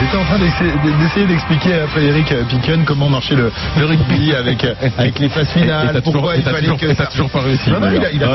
J'étais en train d'essayer d'expliquer à Frédéric euh, Piquen comment marchait le, le rugby avec, euh, avec les phases finales, pourquoi il fallait que ça... toujours pas réussi. Non, non, il a, il a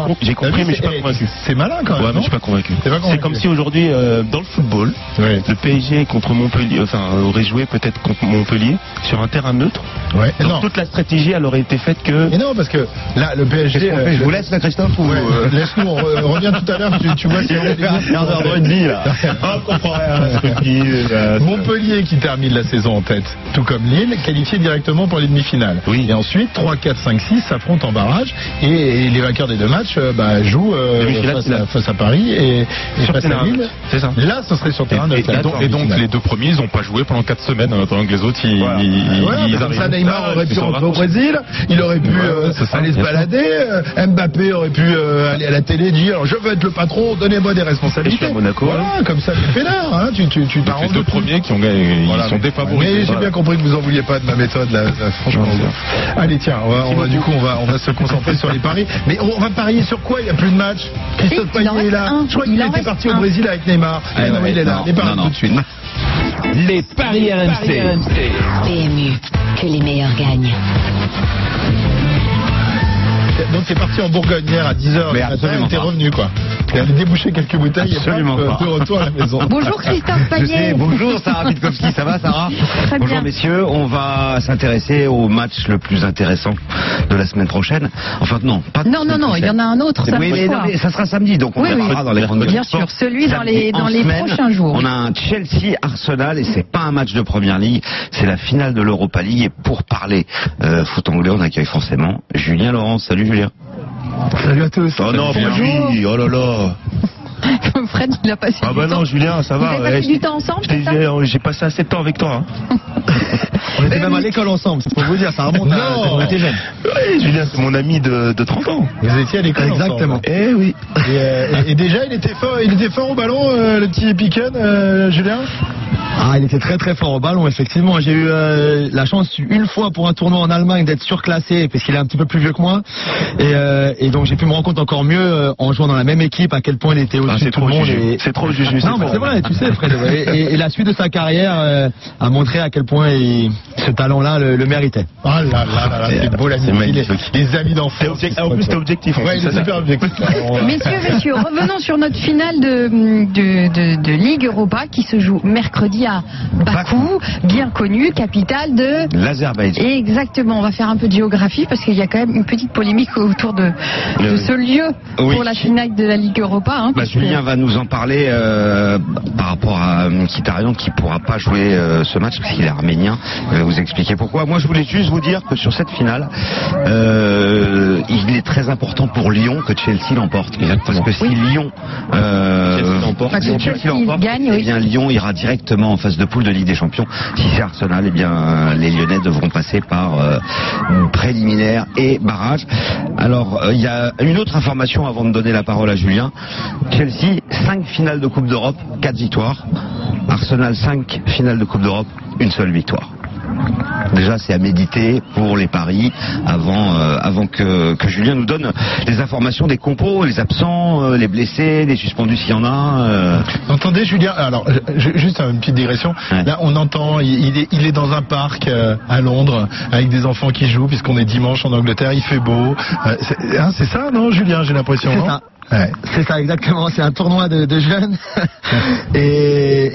compris, j'ai- compris, mais je suis pas convaincu. C'est malin quand même. Ouais, mais je suis pas convaincu. C'est comme si aujourd'hui, euh, dans le football, le PSG contre Montpellier, enfin, aurait joué peut-être contre Montpellier sur un terrain neutre. Ouais. Donc toute la stratégie, elle aurait été faite que. Et non, parce que là, le PSG. Je vous laisse, là, Christophe, ou. Laisse-nous, on, re- on revient tout à l'heure. Tu, vois, si on est quart d'heure de rugby, là. On comprend rien. Montpellier qui termine la saison en tête, tout comme Lille, qualifié directement pour les demi-finales. Oui. Et ensuite, 3, 4, 5, 6 s'affrontent en barrage et, et les vainqueurs des deux matchs euh, bah, jouent euh, face, à, face à Paris et, et Sur face à Lille. C'est ça. Là, ce serait sur terrain Et- là, donc- et donc, les deux premiers, ils n'ont pas joué pendant 4 semaines, en attendant que les autres, ils, Voilà. ils- comme ça. Neymar aurait pu rentrer au. Brésil, il aurait pu euh, c'est ça, aller se balader, euh, Mbappé aurait pu euh, aller à la télé dire je veux être le patron, donnez-moi des responsabilités. Monaco, Voilà, comme ça, tu fais là, hein, tu, tu, tu t'arranges les deux premiers qui ont gagné, Voilà, ils sont mais- défavorisés. Mais j'ai Voilà. bien compris que vous en vouliez pas de ma méthode là, là, franchement. Allez tiens, on va, on va- du coup on va on va se concentrer sur les paris. Mais on va parier sur quoi? Il n'y a plus de match. Christophe Payet est là. un. Je crois qu'il était parti au. Brésil avec Neymar. Ah, non, il est là. Il est parti tout de suite. Les paris RMC. PMU, que les meilleurs gagnent. Donc c'est parti en Bourgogne hier à 10h. Mais absolument T'es pas. revenu quoi. Déboucher quelques bouteilles Absolument et hop, pas. de retour à la maison. Bonjour Christophe Payet. bonjour Sarah Pitkowski, ça va Sarah Très Bonjour bien. messieurs, on va s'intéresser au match le plus intéressant de la semaine prochaine. Enfin non, pas de Non, non, non, il y en a un autre Oui, samedi mais, non, mais ça sera samedi, donc on Oui, verra oui. dans les grandes Bien sûr, celui dans les- dans les semaine, prochains jours. On a un Chelsea-Arsenal et c'est pas un match de Première Ligue, c'est la finale de l'Europa League. Et pour parler euh, foot anglais, on accueille forcément Julien Laurence. Salut Julien. Salut à tous. Oh non, Bonjour. oui, oh là là. Fred, il a passé bah Ah du bah temps. non, Julien, ça Vous va. avez ouais, passé je- du temps ensemble, J'ai passé assez de temps avec toi. hein. On était même à l'école ensemble, c'est pour vous dire, ça remonte à quand on était jeunes. Oui, Julien, c'est mon ami de, de 30 ans. Vous étiez à l'école Exactement. ensemble. Eh oui. Et, euh, et- et déjà, il était fort, il était fort au ballon, euh, le petit Piquen, euh, Julien? Ah, il était très très fort au ballon, effectivement. J'ai eu euh, la chance une fois pour un tournoi en Allemagne d'être surclassé, parce qu'il est un petit peu plus vieux que moi. Et, euh, et donc j'ai pu me rendre compte encore mieux euh, en jouant dans la même équipe à quel point il était Ah, au-dessus c'est de tout le trop monde. Et- C'est trop Juju. Non, mais c'est vrai, tu sais, Fred. Et, et la suite de sa carrière euh, a montré à quel point il- ce talent-là le, le méritait. Oh là là là c'est beau l'amitié, les, les amis d'enfance. En plus, t'es objectif. Ouais, c'est super objectif. Messieurs, messieurs, revenons sur notre finale de, de, de, de Ligue Europa qui se joue mercredi à Bakou, bien connu, capitale de... L'Azerbaïdjan. Exactement, on va faire un peu de géographie parce qu'il y a quand même une petite polémique autour de, ce lieu Oui. pour la finale de la Ligue Europa. hein, Bah, que- Julien va nous en parler euh, par rapport à Mkhitaryan qui pourra pas jouer euh, ce match parce qu'il est arménien. Il va vous expliquer pourquoi. Moi, je voulais juste vous dire que sur cette finale, euh, il est très important pour Lyon que Chelsea l'emporte. Parce que si Lyon euh, Chelsea l'emporte. Si Chelsea l'emporte, gagne, eh oui. Lyon ira directement en phase de poule de Ligue des Champions. Si c'est Arsenal, eh bien euh, les Lyonnais devront passer par euh, préliminaire et barrage. Alors, euh, il y a une autre information avant de donner la parole à Julien. Chelsea, 5 finales de Coupe d'Europe, 4 victoires. Arsenal, 5 finales de Coupe d'Europe, une seule victoire. Déjà, c'est à méditer pour les paris avant, euh, avant que, que Julien nous donne les informations des compos, les absents, euh, les blessés, les suspendus s'il y en a. euh. Vous Entendez Julien Alors je- juste une petite digression. Ouais. Là on entend, il, il est, il est dans un parc euh, à Londres avec des enfants qui jouent puisqu'on est dimanche en Angleterre, il fait beau. Euh, c'est hein, c'est ça non Julien J'ai l'impression. C'est ça. Ouais. C'est ça exactement, c'est un tournoi de, de jeunes et,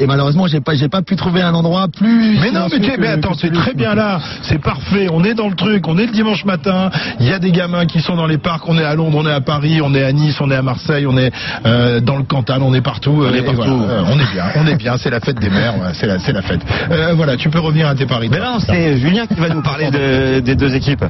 et malheureusement j'ai pas j'ai pas pu trouver un endroit plus. Mais non, mais, tu- que- mais attends, c'est très bien là, c'est parfait, on est dans le truc, on est le dimanche matin, il y a des gamins qui sont dans les parcs, on est à Londres, on est à Paris, on est à Nice, on est à Marseille, on est euh, dans le Cantal, on est partout. euh, est partout. voilà, euh, on est bien, on est bien, c'est la fête des mères, c'est la, c'est la fête. Euh, voilà, tu peux revenir à tes paris. Mais non, c'est Julien qui va nous parler de- des deux équipes.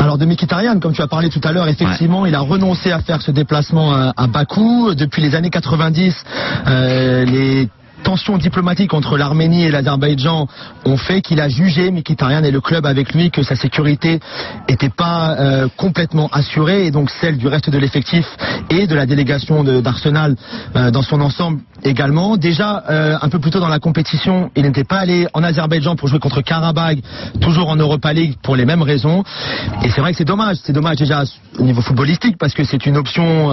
Alors de Mkhitaryan, comme tu as parlé tout à l'heure, effectivement, il a renoncé à faire ce déplacement à, à Bakou. Depuis les années 90, euh, les tensions diplomatiques entre l'Arménie et l'Azerbaïdjan ont fait qu'il a jugé Mkhitaryan et le club avec lui que sa sécurité n'était pas euh, complètement assurée et donc celle du reste de l'effectif et de la délégation d'Arsenal euh, dans son ensemble également. Déjà euh, un peu plus tôt dans la compétition, il n'était pas allé en Azerbaïdjan pour jouer contre Karabakh, toujours en Europa League pour les mêmes raisons. Et c'est vrai que c'est dommage. C'est dommage déjà au niveau footballistique parce que c'est une option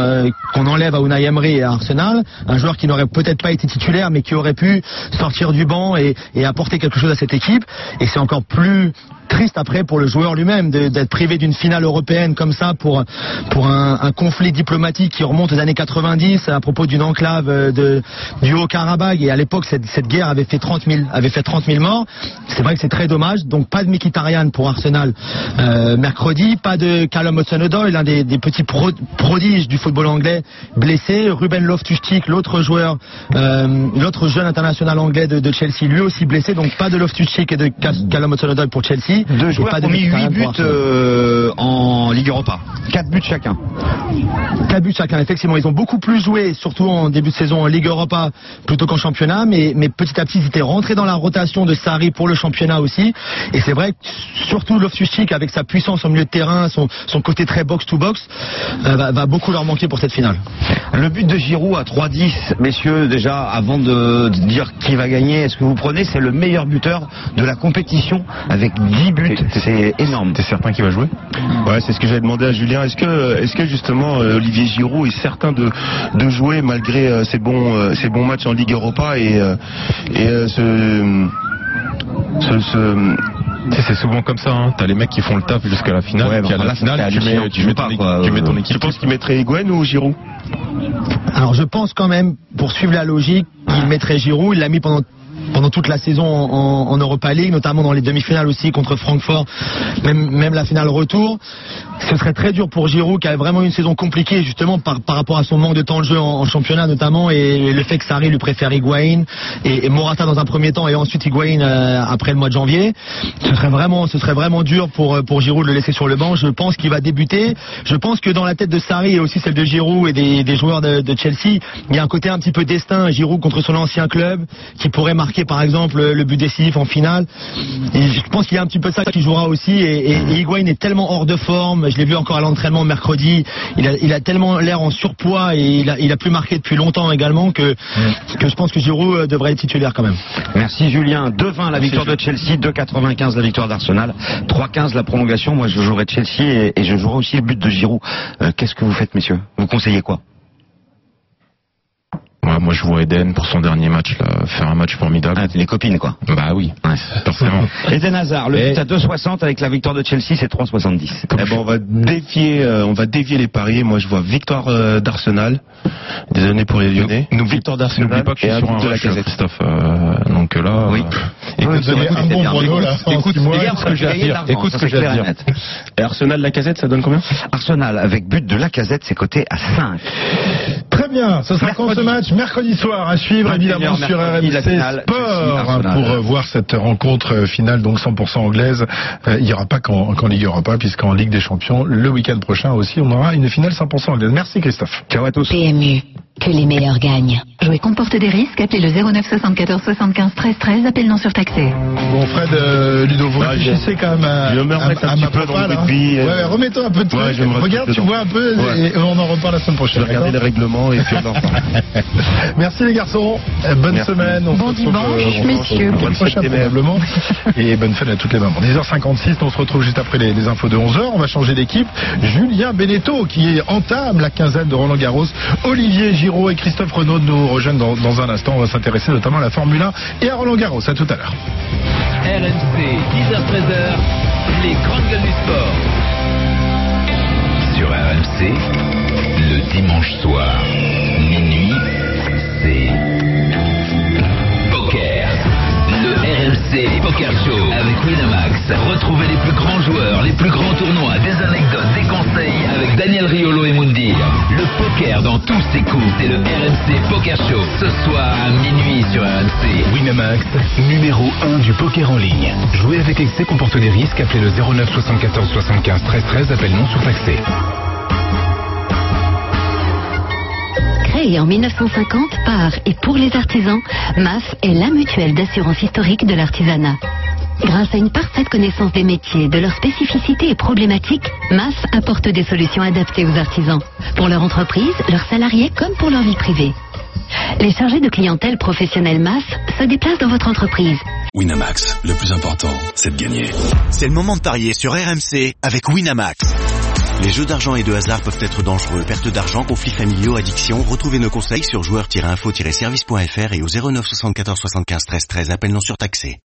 qu'on enlève à Unai Emery et à Arsenal, un joueur qui n'aurait peut-être pas été titulaire mais qui aurait pu sortir du banc et, apporter quelque chose à cette équipe. Et c'est encore plus triste après pour le joueur lui-même d'être privé d'une finale européenne comme ça pour pour un, conflit diplomatique qui remonte aux années 90 à propos d'une enclave euh, du Haut-Karabakh. Et à l'époque cette, cette guerre avait fait 30 000 avait fait 30 000 morts. C'est vrai que c'est très dommage. Donc pas de Mkhitaryan pour Arsenal euh, mercredi. Pas de Callum Hudson-Odoi l'un des, petits pro- prodiges du football anglais blessé. Ruben Loftus-Cheek l'autre joueur euh, jeune international anglais de, de Chelsea lui aussi blessé donc pas de Loftus-Cheek et de Ca- Callum Hudson-Odoi pour Chelsea Deux joueurs pas de ont mis 8 Mkhitaryan buts euh, en Ligue Europa. 4 buts chacun. 4 buts chacun, effectivement. Ils ont beaucoup plus joué, surtout en début de saison en Ligue Europa plutôt qu'en championnat, mais, mais petit à petit, ils étaient rentrés dans la rotation de Sarri pour le championnat aussi. Et c'est vrai que surtout Loftus-Cheek, avec sa puissance au milieu de terrain, son, son côté très box-to-box, euh, va, va beaucoup leur manquer pour cette finale. Le but de Giroud à 3-10, messieurs, déjà, avant de de dire qui va gagner, est-ce que vous prenez, c'est le meilleur buteur de la compétition avec 10 buts. C'est énorme. T'es certain qu'il va jouer Ouais, c'est ce que j'avais demandé à Julien. Est-ce que, est-ce que justement euh, Olivier Giroud est certain de, de jouer malgré euh, ses bons, euh, ses bons matchs en Ligue Europa et, euh, et euh, ce, ce, c'est souvent comme ça. Hein. T'as les mecs qui font le taf jusqu'à la finale. Ouais, puis à la là, finale, tu mets, Tu mets pas, ton, quoi. équipe- tu mets ton Euh, équipe. Tu penses qu'il mettrait Higuain ou Giroud? Alors je pense quand même, pour suivre la logique, il mettrait Giroud. Il l'a mis pendant toute la saison en, en Europa League, notamment dans les demi-finales aussi contre Francfort, même, même la finale retour. Ce serait très dur pour Giroud qui a vraiment une saison compliquée justement par, par rapport à son manque de temps de jeu en, championnat notamment et le fait que Sarri lui préfère Higuain et, Morata dans un premier temps et ensuite Higuain euh, après le mois de janvier. Ce serait vraiment, ce serait vraiment dur pour, euh, pour Giroud de le laisser sur le banc. Je pense qu'il va débuter. Je pense que dans la tête de Sarri et aussi celle de Giroud et des, joueurs de, Chelsea, il y a un côté un petit peu destin. Giroud contre son ancien club qui pourrait marquer par exemple le but décisif en finale. Je pense qu'il y a un petit peu ça qui jouera aussi. Et, et, et Higuain est tellement hors de forme. Je l'ai vu encore à l'entraînement mercredi. Il a, il a tellement l'air en surpoids et il a, il a plus marqué depuis longtemps également que, que je pense que Giroud euh, devrait être titulaire quand même. Merci Julien. 2-20 la victoire de Chelsea, 2-95 la victoire d'Arsenal, 3-15 la prolongation. Moi je jouerai Chelsea et, et je jouerai aussi le but de Giroud. Euh, Qu'est-ce que vous faites messieurs? Vous conseillez quoi? Ouais, moi, je vois Eden pour son dernier match, là, faire un match formidable. ah, Les copines quoi. Bah oui, Ouais. forcément. Eden Hazard, le but à 2,60 avec la victoire de Chelsea c'est 3,70. Eh ben, on va défier, euh, on va dévier les paris. Moi, je vois victoire euh, d'Arsenal. Désolé pour les Lyonnais. Nous, victoire N'oublie d'Arsenal pas que je et suis un sur un de la casette. Christophe. euh, donc là, Oui. euh, écoute, Vous avez un bon prono là. écoute, ce que j'ai à dire. Écoute ce que j'ai à dire. Arsenal, la casette, ça donne combien? Arsenal avec but de la casette c'est coté à 5. Très bien, ce sera quand ce match Mercredi soir à suivre 21 évidemment sur RMC Sport hein, pour euh, voir cette rencontre finale donc 100% anglaise. Euh, il n'y aura pas qu'en qu'en Ligue Europa puisqu'en Ligue des Champions le week-end prochain aussi on aura une finale 100% anglaise. Merci Christophe. Ciao à tous. PMU, que les meilleurs gagnent. Jouer comporte des risques, appelez le 09 74 75 13 13, appel non surtaxé. Bon Fred, euh, Ludo, vous réfléchissez quand même à, je me à- remettre un à petit ma peu dans le hein. rugby, euh. Ouais, ouais, remets-toi un peu de truc. je Regarde, tu dedans. vois un peu Ouais. et on en reparle la semaine Je prochaine. vais regarder les règlements et puis on en reparle. Merci les garçons, Euh, bonne Merci. semaine. On se Bon retrouve, dimanche, retrouve messieurs. Bonne prochaine probablement. Et bonne fête à toutes les mamans. 10h56, on se retrouve juste après les, les infos de 11h. On va changer d'équipe. Julien Beneteau qui entame la quinzaine de Roland Garros. Olivier Giraud et Christophe Renaud nous rejoignent dans, dans un instant. On va s'intéresser notamment à la Formule 1 et à Roland Garros. À tout à l'heure. RMC, 10h-13h, les grandes gueules du sport. Sur RMC, le dimanche soir, minuit, c'est Poker. Le RMC Poker Show avec Winamax. Retrouvez les plus grands joueurs, les plus grands tournois, des anecdotes, des conseils avec Daniel Riolo et Mundi. Poker dans tous ses coups, c'est le RMC Poker Show. Ce soir à minuit sur RMC. Winamax, numéro 1 du poker en ligne. Jouer avec excès comporte des risques. Appelez le 09 74 75 13 13. Appel non surtaxé. Créée en 1950 par et pour les artisans, MAF est la mutuelle d'assurance historique de l'artisanat. Grâce à une parfaite connaissance des métiers, de leurs spécificités et problématiques, MAF apporte des solutions adaptées aux artisans, pour leur entreprise, leurs salariés comme pour leur vie privée. Les chargés de clientèle professionnels MAF se déplacent dans votre entreprise. Winamax, le plus important, c'est de gagner. C'est le moment de parier sur RMC avec Winamax. Les jeux d'argent et de hasard peuvent être dangereux. Perte d'argent, conflits familiaux, addiction. Retrouvez nos conseils sur joueurs-info-service.fr et au 09 74 75 13 13. Appel non surtaxé.